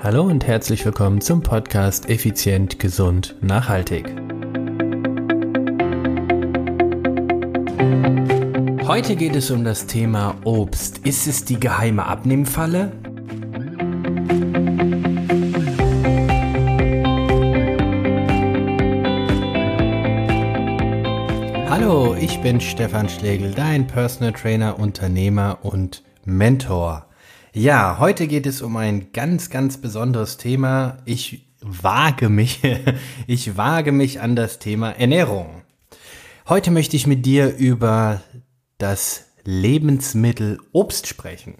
Hallo und herzlich willkommen zum Podcast Effizient, Gesund, Nachhaltig. Heute geht es um das Thema Obst. Ist es die geheime Abnehmfalle? Hallo, ich bin Stefan Schlegel, dein Personal Trainer, Unternehmer und Mentor. Ja, heute geht es um ein ganz, ganz besonderes Thema. Ich wage mich, ich wage mich an das Thema Ernährung. Heute möchte ich mit dir über das Lebensmittel Obst sprechen.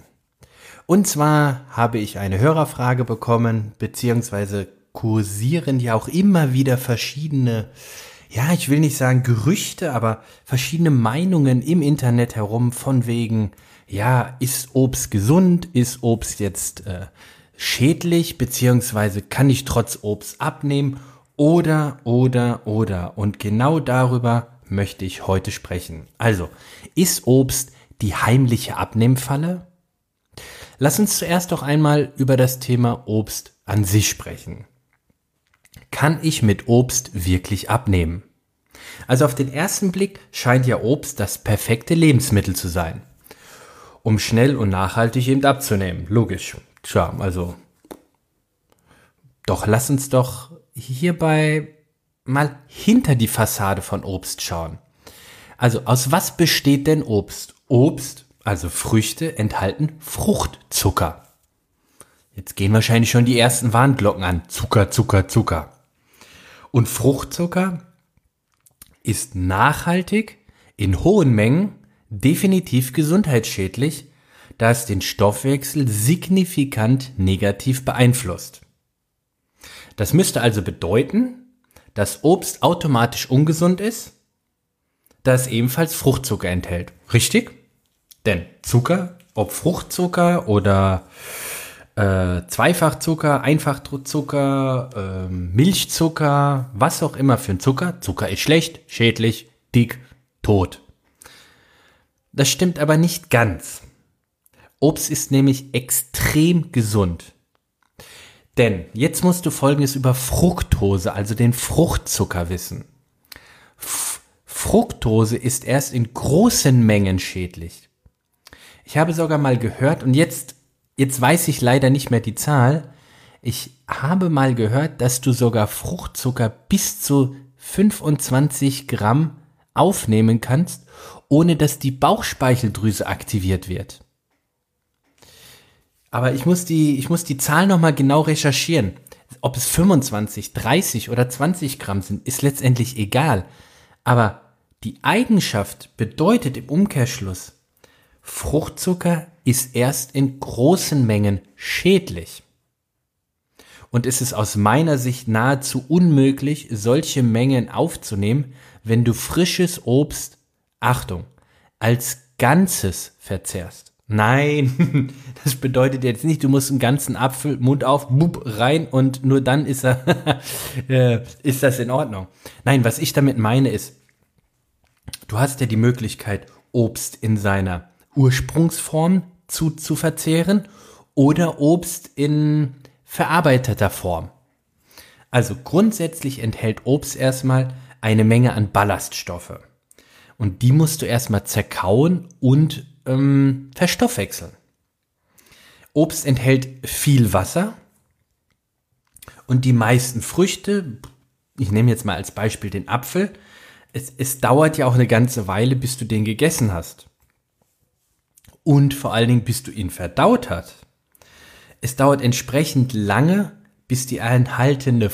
Und zwar habe ich eine Hörerfrage bekommen, beziehungsweise kursieren ja auch immer wieder verschiedene, ja, ich will nicht sagen Gerüchte, aber verschiedene Meinungen im Internet herum von wegen, ja, ist Obst gesund? Ist Obst jetzt äh, schädlich? Beziehungsweise kann ich trotz Obst abnehmen? Oder, oder, oder. Und genau darüber möchte ich heute sprechen. Also, ist Obst die heimliche Abnehmfalle? Lass uns zuerst doch einmal über das Thema Obst an sich sprechen. Kann ich mit Obst wirklich abnehmen? Also auf den ersten Blick scheint ja Obst das perfekte Lebensmittel zu sein um schnell und nachhaltig eben abzunehmen. Logisch. Tja, also. Doch lass uns doch hierbei mal hinter die Fassade von Obst schauen. Also aus was besteht denn Obst? Obst, also Früchte, enthalten Fruchtzucker. Jetzt gehen wahrscheinlich schon die ersten Warnglocken an. Zucker, Zucker, Zucker. Und Fruchtzucker ist nachhaltig in hohen Mengen definitiv gesundheitsschädlich, da es den Stoffwechsel signifikant negativ beeinflusst. Das müsste also bedeuten, dass Obst automatisch ungesund ist, da es ebenfalls Fruchtzucker enthält. Richtig? Denn Zucker, ob Fruchtzucker oder äh, Zweifachzucker, Einfachzucker, äh, Milchzucker, was auch immer für ein Zucker, Zucker ist schlecht, schädlich, dick, tot. Das stimmt aber nicht ganz. Obst ist nämlich extrem gesund. Denn jetzt musst du Folgendes über Fructose, also den Fruchtzucker wissen. F Fructose ist erst in großen Mengen schädlich. Ich habe sogar mal gehört, und jetzt, jetzt weiß ich leider nicht mehr die Zahl, ich habe mal gehört, dass du sogar Fruchtzucker bis zu 25 Gramm aufnehmen kannst, ohne dass die Bauchspeicheldrüse aktiviert wird. Aber ich muss die, ich muss die Zahl nochmal genau recherchieren. Ob es 25, 30 oder 20 Gramm sind, ist letztendlich egal. Aber die Eigenschaft bedeutet im Umkehrschluss, Fruchtzucker ist erst in großen Mengen schädlich. Und es ist aus meiner Sicht nahezu unmöglich, solche Mengen aufzunehmen, wenn du frisches Obst, Achtung, als Ganzes verzehrst. Nein, das bedeutet jetzt nicht, du musst einen ganzen Apfel, Mund auf, bub, rein und nur dann ist, er, äh, ist das in Ordnung. Nein, was ich damit meine ist, du hast ja die Möglichkeit, Obst in seiner Ursprungsform zu, zu verzehren oder Obst in verarbeiteter Form. Also grundsätzlich enthält Obst erstmal eine Menge an Ballaststoffe. Und die musst du erstmal zerkauen und ähm, verstoffwechseln. Obst enthält viel Wasser und die meisten Früchte, ich nehme jetzt mal als Beispiel den Apfel, es, es dauert ja auch eine ganze Weile, bis du den gegessen hast. Und vor allen Dingen, bis du ihn verdaut hast. Es dauert entsprechend lange, bis die enthaltene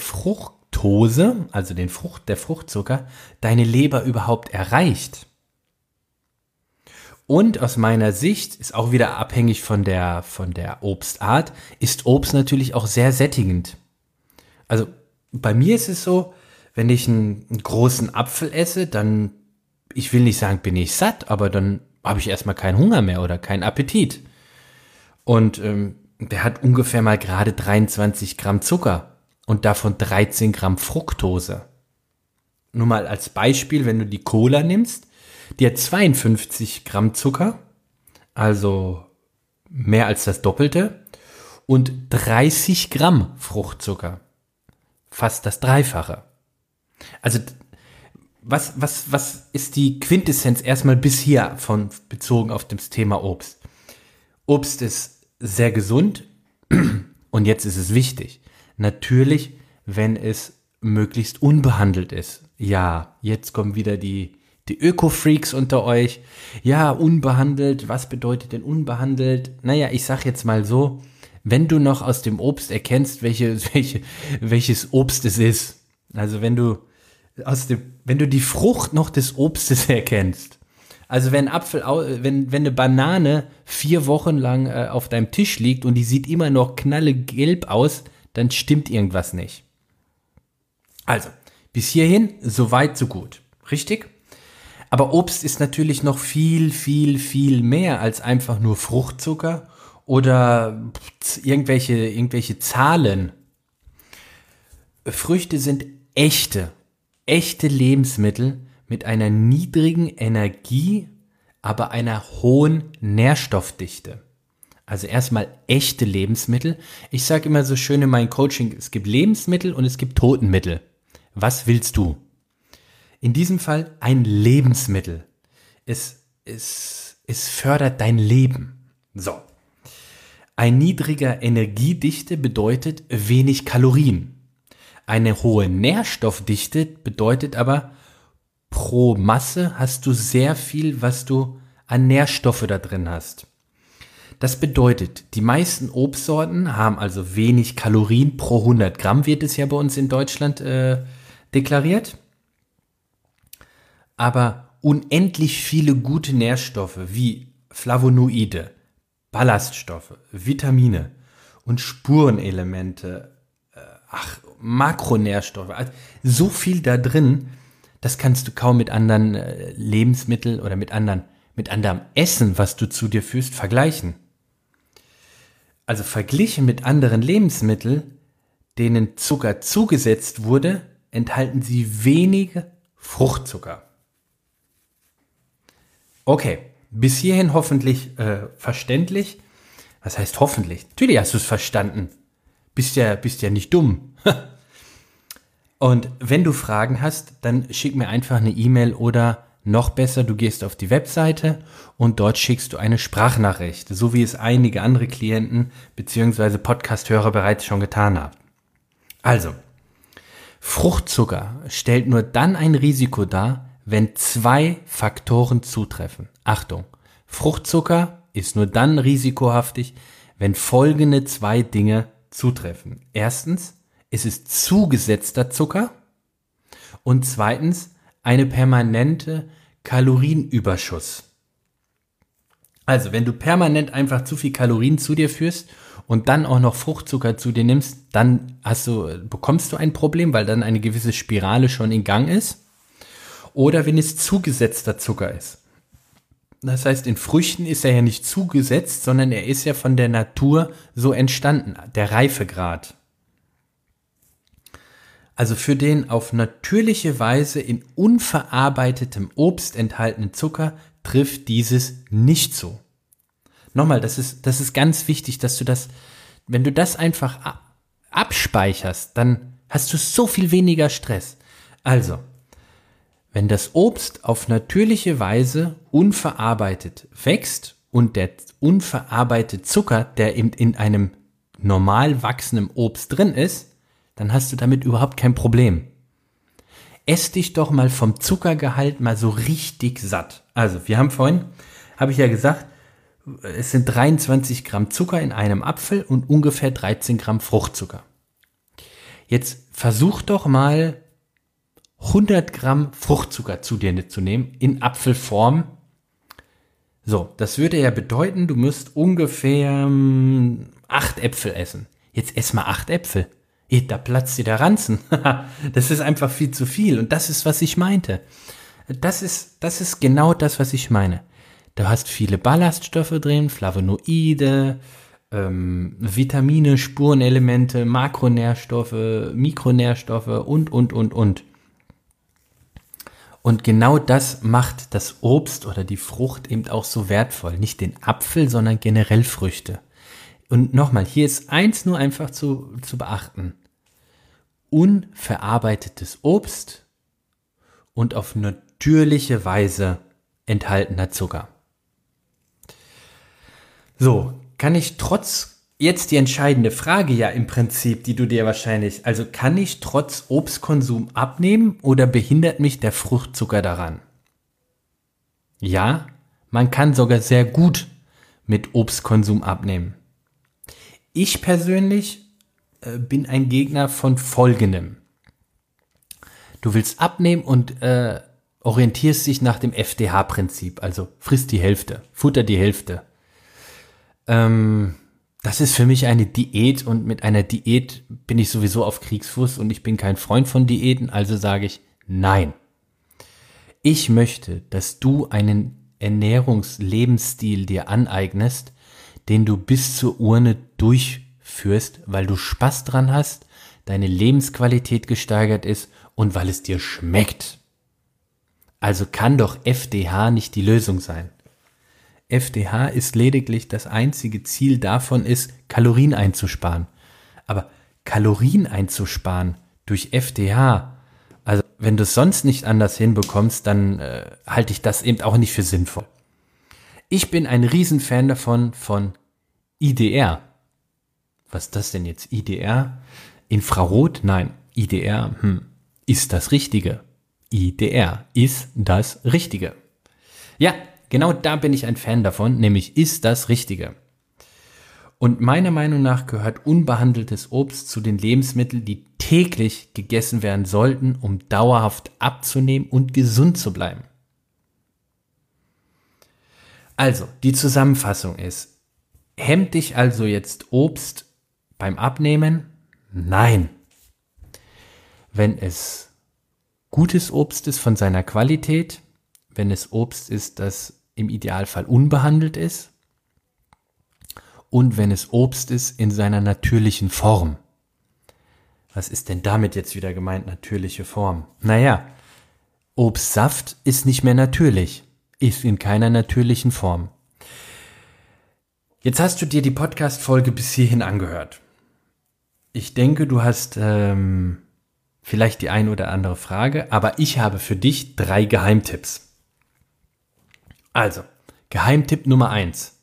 Fructose, also den Frucht, der Fruchtzucker, deine Leber überhaupt erreicht. Und aus meiner Sicht ist auch wieder abhängig von der, von der Obstart, ist Obst natürlich auch sehr sättigend. Also bei mir ist es so, wenn ich einen, einen großen Apfel esse, dann, ich will nicht sagen, bin ich satt, aber dann habe ich erstmal keinen Hunger mehr oder keinen Appetit. Und ähm, der hat ungefähr mal gerade 23 Gramm Zucker und davon 13 Gramm Fructose. Nur mal als Beispiel, wenn du die Cola nimmst, die hat 52 Gramm Zucker, also mehr als das Doppelte. und 30 Gramm Fruchtzucker. Fast das Dreifache. Also was, was, was ist die Quintessenz erstmal bis hier von bezogen auf das Thema Obst? Obst ist sehr gesund und jetzt ist es wichtig. Natürlich, wenn es möglichst unbehandelt ist. Ja, jetzt kommen wieder die, die Öko-Freaks unter euch. Ja, unbehandelt. Was bedeutet denn unbehandelt? Naja, ich sag jetzt mal so, wenn du noch aus dem Obst erkennst, welche, welche, welches Obst es ist. Also wenn du aus dem, wenn du die Frucht noch des Obstes erkennst. Also wenn Apfel, wenn, wenn eine Banane vier Wochen lang äh, auf deinem Tisch liegt und die sieht immer noch knallegelb aus, dann stimmt irgendwas nicht. Also, bis hierhin, so weit, so gut. Richtig? Aber Obst ist natürlich noch viel, viel, viel mehr als einfach nur Fruchtzucker oder irgendwelche, irgendwelche Zahlen. Früchte sind echte, echte Lebensmittel mit einer niedrigen Energie, aber einer hohen Nährstoffdichte. Also erstmal echte Lebensmittel. Ich sage immer so schön in meinem Coaching, es gibt Lebensmittel und es gibt Totenmittel. Was willst du? In diesem Fall ein Lebensmittel. Es, es, es fördert dein Leben. So. Ein niedriger Energiedichte bedeutet wenig Kalorien. Eine hohe Nährstoffdichte bedeutet aber, pro Masse hast du sehr viel, was du an Nährstoffe da drin hast. Das bedeutet, die meisten Obstsorten haben also wenig Kalorien pro 100 Gramm, wird es ja bei uns in Deutschland äh, deklariert. Aber unendlich viele gute Nährstoffe wie Flavonoide, Ballaststoffe, Vitamine und Spurenelemente, äh, ach, Makronährstoffe, also so viel da drin, das kannst du kaum mit anderen äh, Lebensmitteln oder mit anderen, mit anderem Essen, was du zu dir führst, vergleichen. Also verglichen mit anderen Lebensmitteln, denen Zucker zugesetzt wurde, enthalten sie wenige Fruchtzucker. Okay, bis hierhin hoffentlich äh, verständlich. Was heißt hoffentlich? Natürlich hast du es verstanden. Bist ja, bist ja nicht dumm. Und wenn du Fragen hast, dann schick mir einfach eine E-Mail oder noch besser, du gehst auf die Webseite und dort schickst du eine Sprachnachricht, so wie es einige andere Klienten bzw. Podcast-Hörer bereits schon getan haben. Also, Fruchtzucker stellt nur dann ein Risiko dar, wenn zwei Faktoren zutreffen. Achtung, Fruchtzucker ist nur dann risikohaftig, wenn folgende zwei Dinge zutreffen. Erstens, es ist zugesetzter Zucker und zweitens eine permanente Kalorienüberschuss. Also, wenn du permanent einfach zu viel Kalorien zu dir führst und dann auch noch Fruchtzucker zu dir nimmst, dann hast du, bekommst du ein Problem, weil dann eine gewisse Spirale schon in Gang ist. Oder wenn es zugesetzter Zucker ist. Das heißt, in Früchten ist er ja nicht zugesetzt, sondern er ist ja von der Natur so entstanden, der Reifegrad. Also für den auf natürliche Weise in unverarbeitetem Obst enthaltenen Zucker trifft dieses nicht so. Nochmal, das ist, das ist ganz wichtig, dass du das, wenn du das einfach abspeicherst, dann hast du so viel weniger Stress. Also, wenn das Obst auf natürliche Weise unverarbeitet wächst und der unverarbeitete Zucker, der in, in einem normal wachsenden Obst drin ist, dann hast du damit überhaupt kein Problem. Ess dich doch mal vom Zuckergehalt mal so richtig satt. Also, wir haben vorhin, habe ich ja gesagt, es sind 23 Gramm Zucker in einem Apfel und ungefähr 13 Gramm Fruchtzucker. Jetzt versuch doch mal 100 Gramm Fruchtzucker zu dir zu nehmen in Apfelform. So, das würde ja bedeuten, du müsst ungefähr ähm, acht Äpfel essen. Jetzt ess mal acht Äpfel. Da platzt dir der Ranzen. das ist einfach viel zu viel. Und das ist, was ich meinte. Das ist, das ist genau das, was ich meine. Du hast viele Ballaststoffe drin, Flavonoide, ähm, Vitamine, Spurenelemente, Makronährstoffe, Mikronährstoffe und, und, und, und. Und genau das macht das Obst oder die Frucht eben auch so wertvoll. Nicht den Apfel, sondern generell Früchte. Und nochmal, hier ist eins nur einfach zu, zu beachten. Unverarbeitetes Obst und auf natürliche Weise enthaltener Zucker. So, kann ich trotz jetzt die entscheidende Frage ja im Prinzip, die du dir wahrscheinlich, also kann ich trotz Obstkonsum abnehmen oder behindert mich der Fruchtzucker daran? Ja, man kann sogar sehr gut mit Obstkonsum abnehmen. Ich persönlich bin ein Gegner von folgendem. Du willst abnehmen und äh, orientierst dich nach dem FDH-Prinzip, also frisst die Hälfte, futter die Hälfte. Ähm, das ist für mich eine Diät und mit einer Diät bin ich sowieso auf Kriegsfuß und ich bin kein Freund von Diäten, also sage ich nein. Ich möchte, dass du einen Ernährungslebensstil dir aneignest, den du bis zur Urne durchführst, weil du Spaß dran hast, deine Lebensqualität gesteigert ist und weil es dir schmeckt. Also kann doch FDH nicht die Lösung sein. FDH ist lediglich das einzige Ziel davon ist, Kalorien einzusparen. Aber Kalorien einzusparen durch FDH, also wenn du es sonst nicht anders hinbekommst, dann äh, halte ich das eben auch nicht für sinnvoll. Ich bin ein Riesenfan davon von IDR. Was ist das denn jetzt? IDR? Infrarot? Nein. IDR, hm, ist das Richtige. IDR ist das Richtige. Ja, Genau da bin ich ein Fan davon, nämlich ist das Richtige. Und meiner Meinung nach gehört unbehandeltes Obst zu den Lebensmitteln, die täglich gegessen werden sollten, um dauerhaft abzunehmen und gesund zu bleiben. Also, die Zusammenfassung ist, hemmt dich also jetzt Obst beim Abnehmen? Nein. Wenn es gutes Obst ist von seiner Qualität, wenn es Obst ist, das im Idealfall unbehandelt ist und wenn es Obst ist in seiner natürlichen Form. Was ist denn damit jetzt wieder gemeint, natürliche Form? Naja, Obstsaft ist nicht mehr natürlich, ist in keiner natürlichen Form. Jetzt hast du dir die Podcast-Folge bis hierhin angehört. Ich denke, du hast ähm, vielleicht die ein oder andere Frage, aber ich habe für dich drei Geheimtipps. Also, Geheimtipp Nummer eins: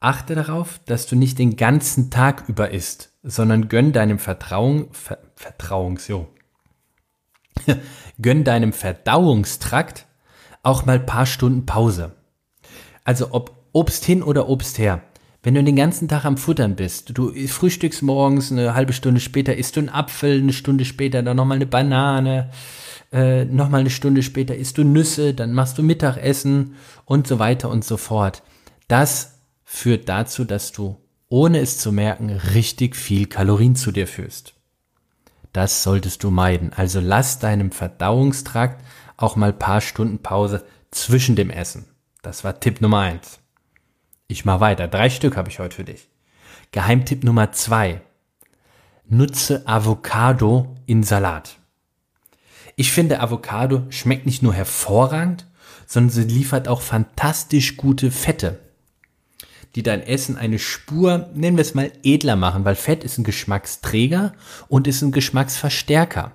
Achte darauf, dass du nicht den ganzen Tag über isst, sondern gönn deinem Vertrauung, Ver, Vertrauungs, jo. gönn deinem Verdauungstrakt auch mal paar Stunden Pause. Also ob Obst hin oder Obst her. Wenn du den ganzen Tag am Futtern bist, du frühstückst morgens, eine halbe Stunde später isst du einen Apfel, eine Stunde später dann nochmal eine Banane, äh, nochmal eine Stunde später isst du Nüsse, dann machst du Mittagessen und so weiter und so fort. Das führt dazu, dass du, ohne es zu merken, richtig viel Kalorien zu dir führst. Das solltest du meiden. Also lass deinem Verdauungstrakt auch mal paar Stunden Pause zwischen dem Essen. Das war Tipp Nummer eins. Ich mach weiter. Drei Stück habe ich heute für dich. Geheimtipp Nummer zwei. Nutze Avocado in Salat. Ich finde, Avocado schmeckt nicht nur hervorragend, sondern sie liefert auch fantastisch gute Fette, die dein Essen eine Spur, nennen wir es mal, edler machen, weil Fett ist ein Geschmacksträger und ist ein Geschmacksverstärker.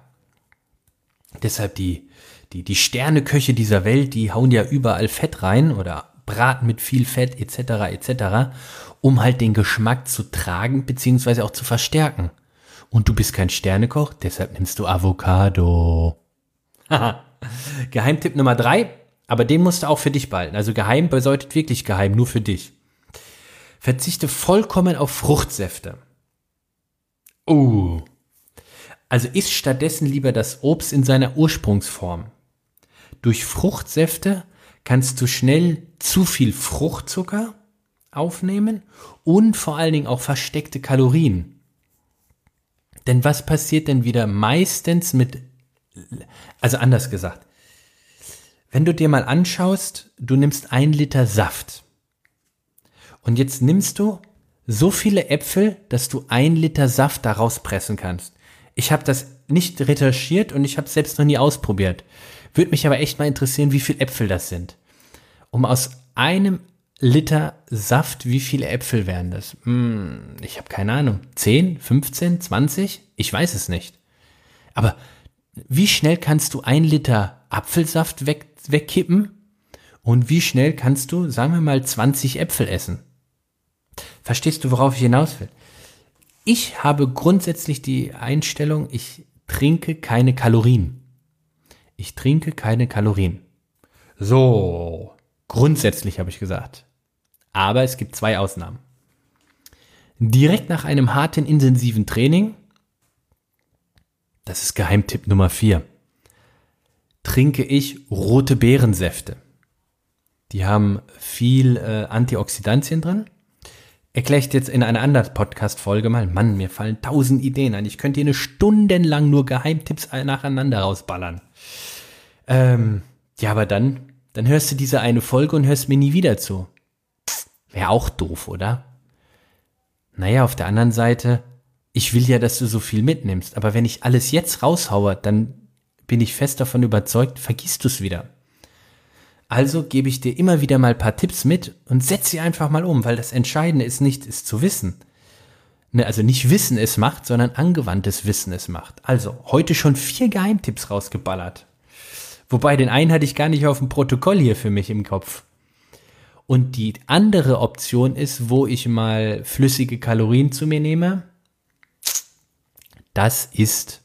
Deshalb die, die, die Sterneköche dieser Welt, die hauen ja überall Fett rein oder braten mit viel Fett etc. etc., um halt den Geschmack zu tragen beziehungsweise auch zu verstärken. Und du bist kein Sternekoch, deshalb nimmst du Avocado. Geheimtipp Nummer drei, aber den musst du auch für dich behalten. Also geheim bedeutet wirklich geheim, nur für dich. Verzichte vollkommen auf Fruchtsäfte. Oh. Also isst stattdessen lieber das Obst in seiner Ursprungsform. Durch Fruchtsäfte kannst du schnell zu viel Fruchtzucker aufnehmen und vor allen Dingen auch versteckte Kalorien. Denn was passiert denn wieder meistens mit also anders gesagt, wenn du dir mal anschaust, du nimmst ein Liter Saft und jetzt nimmst du so viele Äpfel, dass du ein Liter Saft daraus pressen kannst. Ich habe das nicht recherchiert und ich habe es selbst noch nie ausprobiert. Würde mich aber echt mal interessieren, wie viele Äpfel das sind. Um aus einem Liter Saft, wie viele Äpfel wären das? Hm, ich habe keine Ahnung. 10, 15, 20? Ich weiß es nicht. Aber wie schnell kannst du ein Liter Apfelsaft weg, wegkippen? Und wie schnell kannst du, sagen wir mal, 20 Äpfel essen? Verstehst du, worauf ich hinaus will? Ich habe grundsätzlich die Einstellung, ich trinke keine Kalorien. Ich trinke keine Kalorien. So, grundsätzlich habe ich gesagt. Aber es gibt zwei Ausnahmen. Direkt nach einem harten, intensiven Training, das ist Geheimtipp Nummer vier, trinke ich rote Beerensäfte. Die haben viel äh, Antioxidantien drin. Erkläre ich jetzt in einer anderen Podcast-Folge mal. Mann, mir fallen tausend Ideen ein. Ich könnte hier eine stundenlang nur Geheimtipps nacheinander rausballern. Ähm, ja, aber dann, dann hörst du diese eine Folge und hörst mir nie wieder zu. Wäre auch doof, oder? Naja, auf der anderen Seite, ich will ja, dass du so viel mitnimmst, aber wenn ich alles jetzt raushaue, dann bin ich fest davon überzeugt, vergisst du es wieder. Also gebe ich dir immer wieder mal ein paar Tipps mit und setz sie einfach mal um, weil das Entscheidende ist nicht, es zu wissen. Ne, also nicht Wissen es macht, sondern angewandtes Wissen es macht. Also heute schon vier Geheimtipps rausgeballert. Wobei den einen hatte ich gar nicht auf dem Protokoll hier für mich im Kopf. Und die andere Option ist, wo ich mal flüssige Kalorien zu mir nehme. Das ist.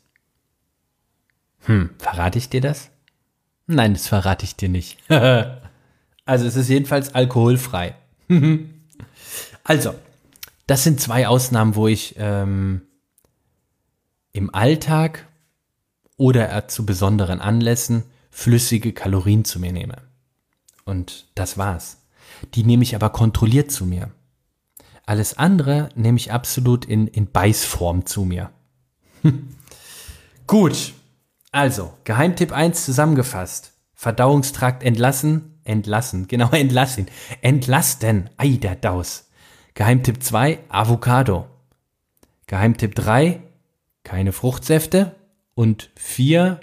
Hm, verrate ich dir das? Nein, das verrate ich dir nicht. also es ist jedenfalls alkoholfrei. also, das sind zwei Ausnahmen, wo ich ähm, im Alltag oder zu besonderen Anlässen flüssige Kalorien zu mir nehme. Und das war's. Die nehme ich aber kontrolliert zu mir. Alles andere nehme ich absolut in, in Beißform zu mir. Gut, also, Geheimtipp 1 zusammengefasst. Verdauungstrakt entlassen, entlassen, genau, entlassen, entlasten, ei der Daus. Geheimtipp 2, Avocado. Geheimtipp 3, keine Fruchtsäfte. Und 4,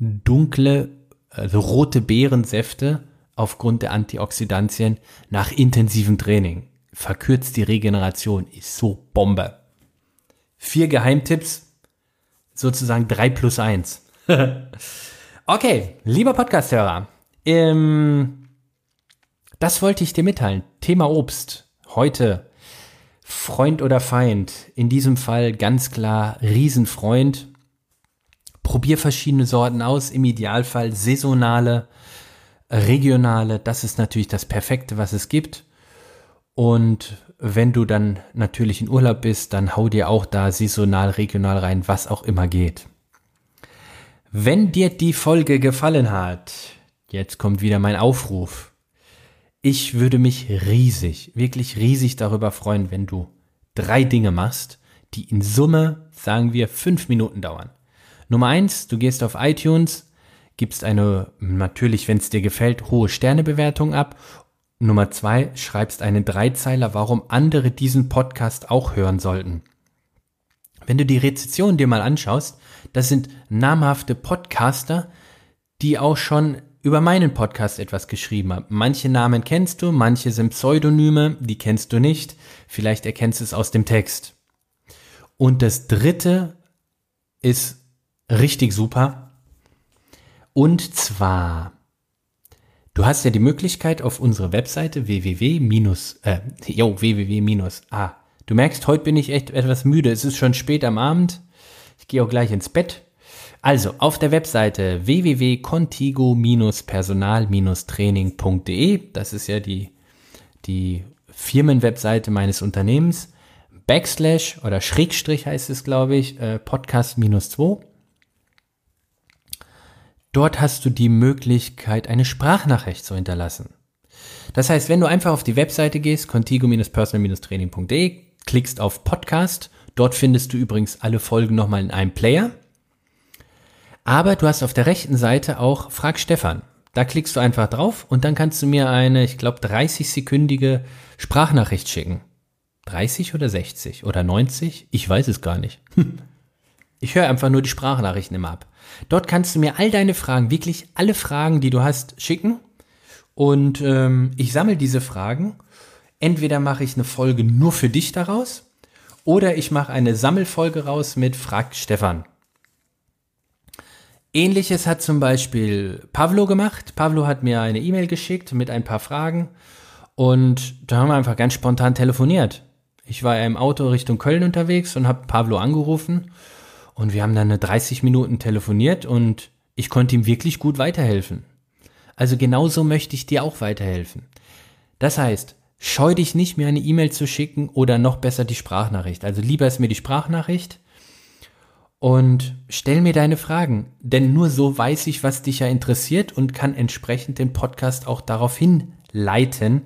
dunkle, also rote Beerensäfte aufgrund der Antioxidantien nach intensivem Training. Verkürzt die Regeneration, ist so Bombe. Vier Geheimtipps, sozusagen drei plus eins. okay, lieber Podcasthörer, ähm, das wollte ich dir mitteilen. Thema Obst. Heute Freund oder Feind. In diesem Fall ganz klar Riesenfreund. Probier verschiedene Sorten aus, im Idealfall saisonale, regionale. Das ist natürlich das Perfekte, was es gibt. Und wenn du dann natürlich in Urlaub bist, dann hau dir auch da saisonal, regional rein, was auch immer geht. Wenn dir die Folge gefallen hat, jetzt kommt wieder mein Aufruf. Ich würde mich riesig, wirklich riesig darüber freuen, wenn du drei Dinge machst, die in Summe, sagen wir, fünf Minuten dauern. Nummer eins, du gehst auf iTunes, gibst eine, natürlich, wenn es dir gefällt, hohe Sternebewertung ab Nummer zwei, schreibst einen Dreizeiler, warum andere diesen Podcast auch hören sollten. Wenn du die Rezession dir mal anschaust, das sind namhafte Podcaster, die auch schon über meinen Podcast etwas geschrieben haben. Manche Namen kennst du, manche sind Pseudonyme, die kennst du nicht. Vielleicht erkennst du es aus dem Text. Und das dritte ist richtig super. Und zwar Du hast ja die Möglichkeit auf unserer Webseite www- äh, jo, www- ah. Du merkst, heute bin ich echt etwas müde. Es ist schon spät am Abend. Ich gehe auch gleich ins Bett. Also auf der Webseite www.contigo-personal-training.de, das ist ja die, die Firmenwebseite meines Unternehmens, Backslash oder Schrägstrich heißt es, glaube ich, äh, Podcast minus 2. Dort hast du die Möglichkeit, eine Sprachnachricht zu hinterlassen. Das heißt, wenn du einfach auf die Webseite gehst, contigo-personal-training.de, klickst auf Podcast, dort findest du übrigens alle Folgen nochmal in einem Player. Aber du hast auf der rechten Seite auch Frag Stefan. Da klickst du einfach drauf und dann kannst du mir eine, ich glaube, 30-sekündige Sprachnachricht schicken. 30 oder 60 oder 90? Ich weiß es gar nicht. Ich höre einfach nur die Sprachnachrichten immer ab. Dort kannst du mir all deine Fragen, wirklich alle Fragen, die du hast, schicken. Und ähm, ich sammle diese Fragen. Entweder mache ich eine Folge nur für dich daraus oder ich mache eine Sammelfolge raus mit Frag Stefan. Ähnliches hat zum Beispiel Pavlo gemacht. Pavlo hat mir eine E-Mail geschickt mit ein paar Fragen und da haben wir einfach ganz spontan telefoniert. Ich war im Auto Richtung Köln unterwegs und habe Pavlo angerufen und wir haben dann eine 30 Minuten telefoniert und ich konnte ihm wirklich gut weiterhelfen. Also genauso möchte ich dir auch weiterhelfen. Das heißt, scheu dich nicht, mir eine E-Mail zu schicken oder noch besser die Sprachnachricht. Also lieber ist mir die Sprachnachricht und stell mir deine Fragen, denn nur so weiß ich, was dich ja interessiert und kann entsprechend den Podcast auch darauf hinleiten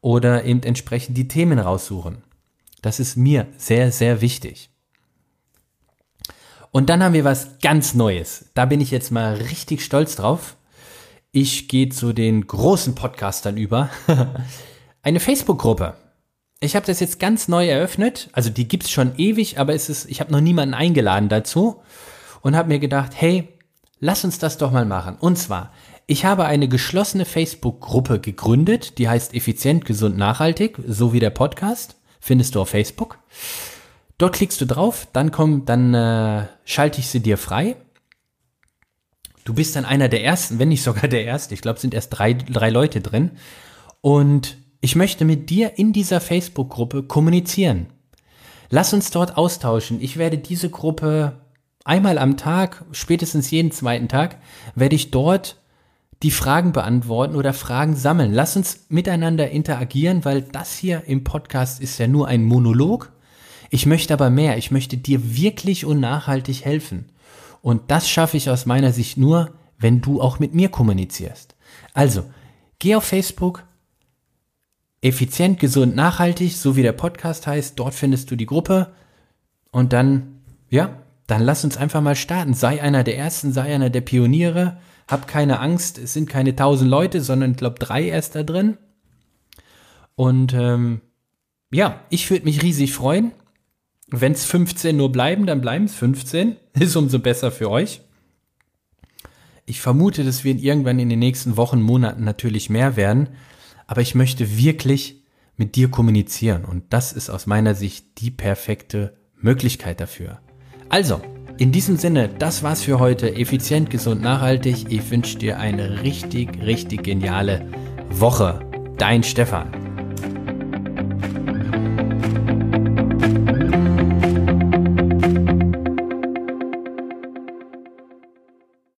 oder eben entsprechend die Themen raussuchen. Das ist mir sehr, sehr wichtig. Und dann haben wir was ganz Neues. Da bin ich jetzt mal richtig stolz drauf. Ich gehe zu den großen Podcastern über. Eine Facebook-Gruppe. Ich habe das jetzt ganz neu eröffnet. Also die gibt's schon ewig, aber es ist, ich habe noch niemanden eingeladen dazu und habe mir gedacht, hey, lass uns das doch mal machen. Und zwar, ich habe eine geschlossene Facebook-Gruppe gegründet, die heißt Effizient, Gesund, Nachhaltig, so wie der Podcast. Findest du auf Facebook. Dort klickst du drauf, dann komm, dann äh, schalte ich sie dir frei. Du bist dann einer der ersten, wenn nicht sogar der erste. Ich glaube, sind erst drei, drei Leute drin. Und ich möchte mit dir in dieser Facebook-Gruppe kommunizieren. Lass uns dort austauschen. Ich werde diese Gruppe einmal am Tag, spätestens jeden zweiten Tag, werde ich dort die Fragen beantworten oder Fragen sammeln. Lass uns miteinander interagieren, weil das hier im Podcast ist ja nur ein Monolog. Ich möchte aber mehr. Ich möchte dir wirklich und nachhaltig helfen. Und das schaffe ich aus meiner Sicht nur, wenn du auch mit mir kommunizierst. Also, geh auf Facebook, effizient, gesund, nachhaltig, so wie der Podcast heißt. Dort findest du die Gruppe. Und dann, ja, dann lass uns einfach mal starten. Sei einer der Ersten, sei einer der Pioniere. Hab keine Angst, es sind keine tausend Leute, sondern ich glaube drei erst da drin. Und ähm, ja, ich würde mich riesig freuen. Wenn es 15 nur bleiben, dann bleiben es 15. Ist umso besser für euch. Ich vermute, dass wir irgendwann in den nächsten Wochen, Monaten natürlich mehr werden aber ich möchte wirklich mit dir kommunizieren und das ist aus meiner Sicht die perfekte Möglichkeit dafür. Also, in diesem Sinne, das war's für heute. Effizient, gesund, nachhaltig. Ich wünsche dir eine richtig, richtig geniale Woche. Dein Stefan.